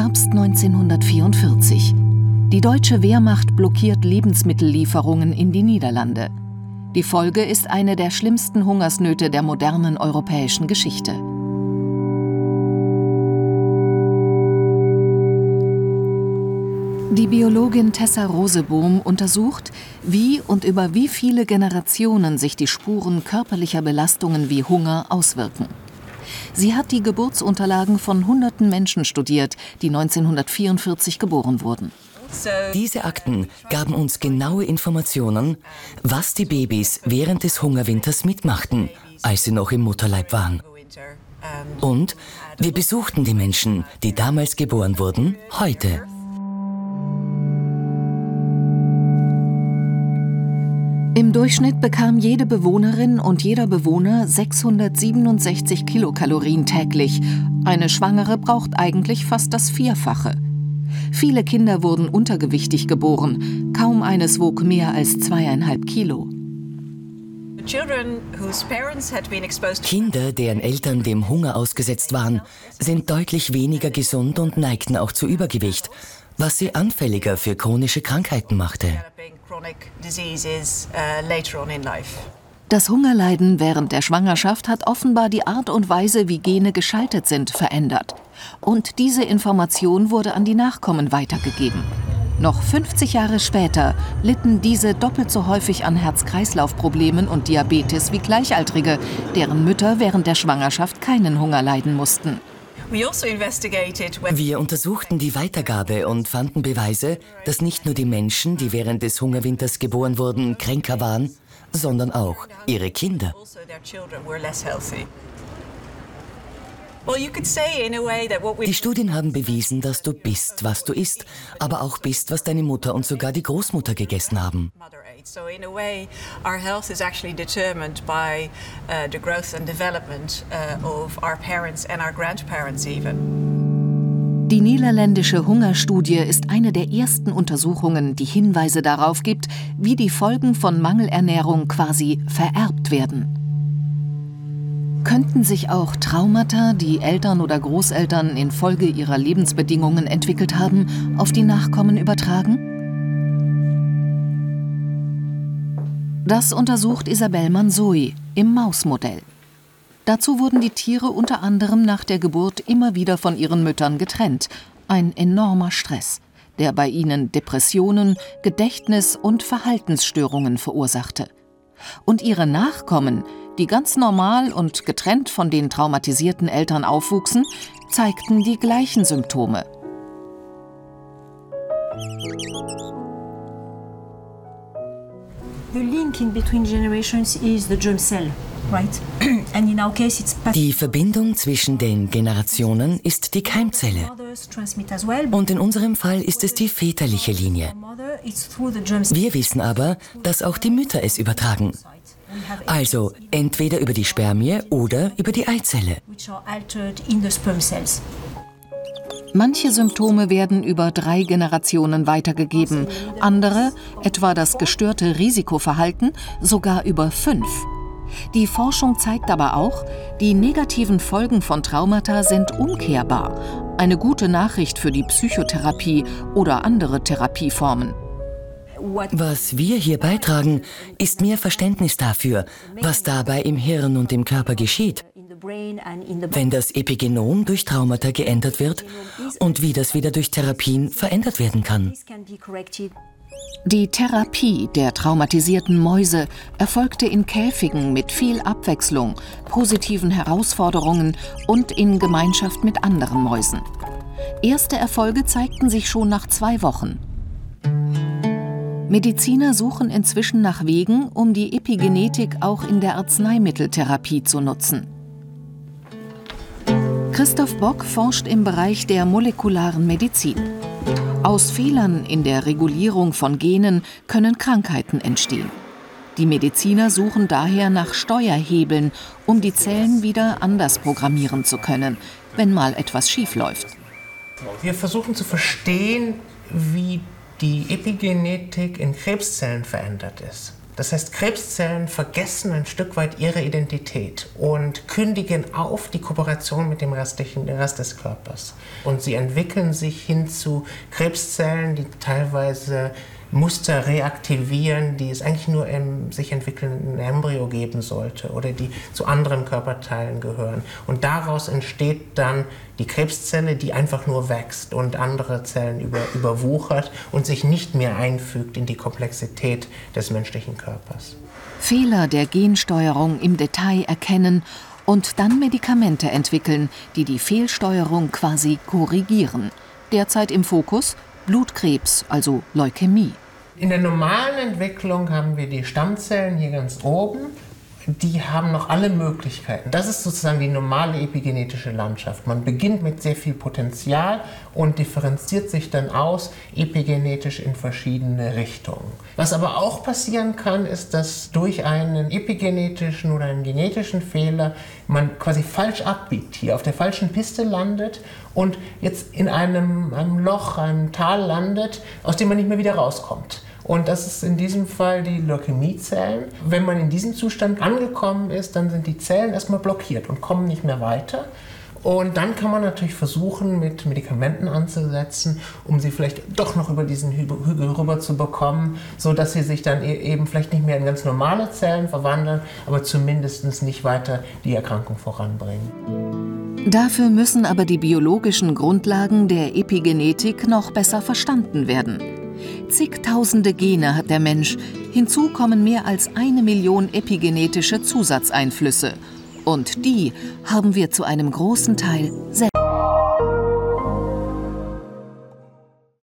Herbst 1944. Die deutsche Wehrmacht blockiert Lebensmittellieferungen in die Niederlande. Die Folge ist eine der schlimmsten Hungersnöte der modernen europäischen Geschichte. Die Biologin Tessa Rosebohm untersucht, wie und über wie viele Generationen sich die Spuren körperlicher Belastungen wie Hunger auswirken. Sie hat die Geburtsunterlagen von hunderten Menschen studiert, die 1944 geboren wurden. Diese Akten gaben uns genaue Informationen, was die Babys während des Hungerwinters mitmachten, als sie noch im Mutterleib waren. Und wir besuchten die Menschen, die damals geboren wurden, heute. Im Durchschnitt bekam jede Bewohnerin und jeder Bewohner 667 Kilokalorien täglich. Eine Schwangere braucht eigentlich fast das Vierfache. Viele Kinder wurden untergewichtig geboren. Kaum eines wog mehr als zweieinhalb Kilo. Kinder, deren Eltern dem Hunger ausgesetzt waren, sind deutlich weniger gesund und neigten auch zu Übergewicht, was sie anfälliger für chronische Krankheiten machte. Das Hungerleiden während der Schwangerschaft hat offenbar die Art und Weise, wie Gene geschaltet sind, verändert. Und diese Information wurde an die Nachkommen weitergegeben. Noch 50 Jahre später litten diese doppelt so häufig an Herz-Kreislauf-Problemen und Diabetes wie Gleichaltrige, deren Mütter während der Schwangerschaft keinen Hunger leiden mussten. Also Wir untersuchten die Weitergabe und fanden Beweise, dass nicht nur die Menschen, die während des Hungerwinters geboren wurden, kränker waren, sondern auch ihre Kinder. Die Studien haben bewiesen, dass du bist, was du isst, aber auch bist, was deine Mutter und sogar die Großmutter gegessen haben. So in a way, our health is actually determined by uh, the growth and development uh, of our parents and our grandparents even. Die niederländische Hungerstudie ist eine der ersten Untersuchungen, die Hinweise darauf gibt, wie die Folgen von Mangelernährung quasi vererbt werden. Könnten sich auch Traumata, die Eltern oder Großeltern infolge ihrer Lebensbedingungen entwickelt haben, auf die Nachkommen übertragen? Das untersucht Isabelle Manzoy im Mausmodell. Dazu wurden die Tiere unter anderem nach der Geburt immer wieder von ihren Müttern getrennt. Ein enormer Stress, der bei ihnen Depressionen, Gedächtnis- und Verhaltensstörungen verursachte. Und ihre Nachkommen, die ganz normal und getrennt von den traumatisierten Eltern aufwuchsen, zeigten die gleichen Symptome. Die Verbindung zwischen den Generationen ist die Keimzelle. Und in unserem Fall ist es die väterliche Linie. Wir wissen aber, dass auch die Mütter es übertragen. Also entweder über die Spermie oder über die Eizelle. Manche Symptome werden über drei Generationen weitergegeben, andere, etwa das gestörte Risikoverhalten, sogar über fünf. Die Forschung zeigt aber auch, die negativen Folgen von Traumata sind umkehrbar. Eine gute Nachricht für die Psychotherapie oder andere Therapieformen. Was wir hier beitragen, ist mehr Verständnis dafür, was dabei im Hirn und im Körper geschieht. Wenn das Epigenom durch Traumata geändert wird und wie das wieder durch Therapien verändert werden kann. Die Therapie der traumatisierten Mäuse erfolgte in Käfigen mit viel Abwechslung, positiven Herausforderungen und in Gemeinschaft mit anderen Mäusen. Erste Erfolge zeigten sich schon nach zwei Wochen. Mediziner suchen inzwischen nach Wegen, um die Epigenetik auch in der Arzneimitteltherapie zu nutzen. Christoph Bock forscht im Bereich der molekularen Medizin. Aus Fehlern in der Regulierung von Genen können Krankheiten entstehen. Die Mediziner suchen daher nach Steuerhebeln, um die Zellen wieder anders programmieren zu können, wenn mal etwas schiefläuft. Wir versuchen zu verstehen, wie die Epigenetik in Krebszellen verändert ist. Das heißt, Krebszellen vergessen ein Stück weit ihre Identität und kündigen auf die Kooperation mit dem restlichen, Rest des Körpers. Und sie entwickeln sich hin zu Krebszellen, die teilweise Muster reaktivieren, die es eigentlich nur im sich entwickelnden Embryo geben sollte oder die zu anderen Körperteilen gehören. Und daraus entsteht dann die Krebszelle, die einfach nur wächst und andere Zellen über, überwuchert und sich nicht mehr einfügt in die Komplexität des menschlichen Körpers. Fehler der Gensteuerung im Detail erkennen und dann Medikamente entwickeln, die die Fehlsteuerung quasi korrigieren. Derzeit im Fokus Blutkrebs, also Leukämie. In der normalen Entwicklung haben wir die Stammzellen hier ganz oben. Die haben noch alle Möglichkeiten. Das ist sozusagen die normale epigenetische Landschaft. Man beginnt mit sehr viel Potenzial und differenziert sich dann aus epigenetisch in verschiedene Richtungen. Was aber auch passieren kann, ist, dass durch einen epigenetischen oder einen genetischen Fehler man quasi falsch abbiegt hier, auf der falschen Piste landet und jetzt in einem, einem Loch, einem Tal landet, aus dem man nicht mehr wieder rauskommt. Und das ist in diesem Fall die Leukämiezellen. Wenn man in diesem Zustand angekommen ist, dann sind die Zellen erstmal blockiert und kommen nicht mehr weiter. Und dann kann man natürlich versuchen, mit Medikamenten anzusetzen, um sie vielleicht doch noch über diesen Hügel rüber zu bekommen, sodass sie sich dann e-, eben vielleicht nicht mehr in ganz normale Zellen verwandeln, aber zumindest nicht weiter die Erkrankung voranbringen. Dafür müssen aber die biologischen Grundlagen der Epigenetik noch besser verstanden werden. Zigtausende Gene hat der Mensch, hinzu kommen mehr als eine Million epigenetische Zusatzeinflüsse – und die haben wir zu einem großen Teil selbst.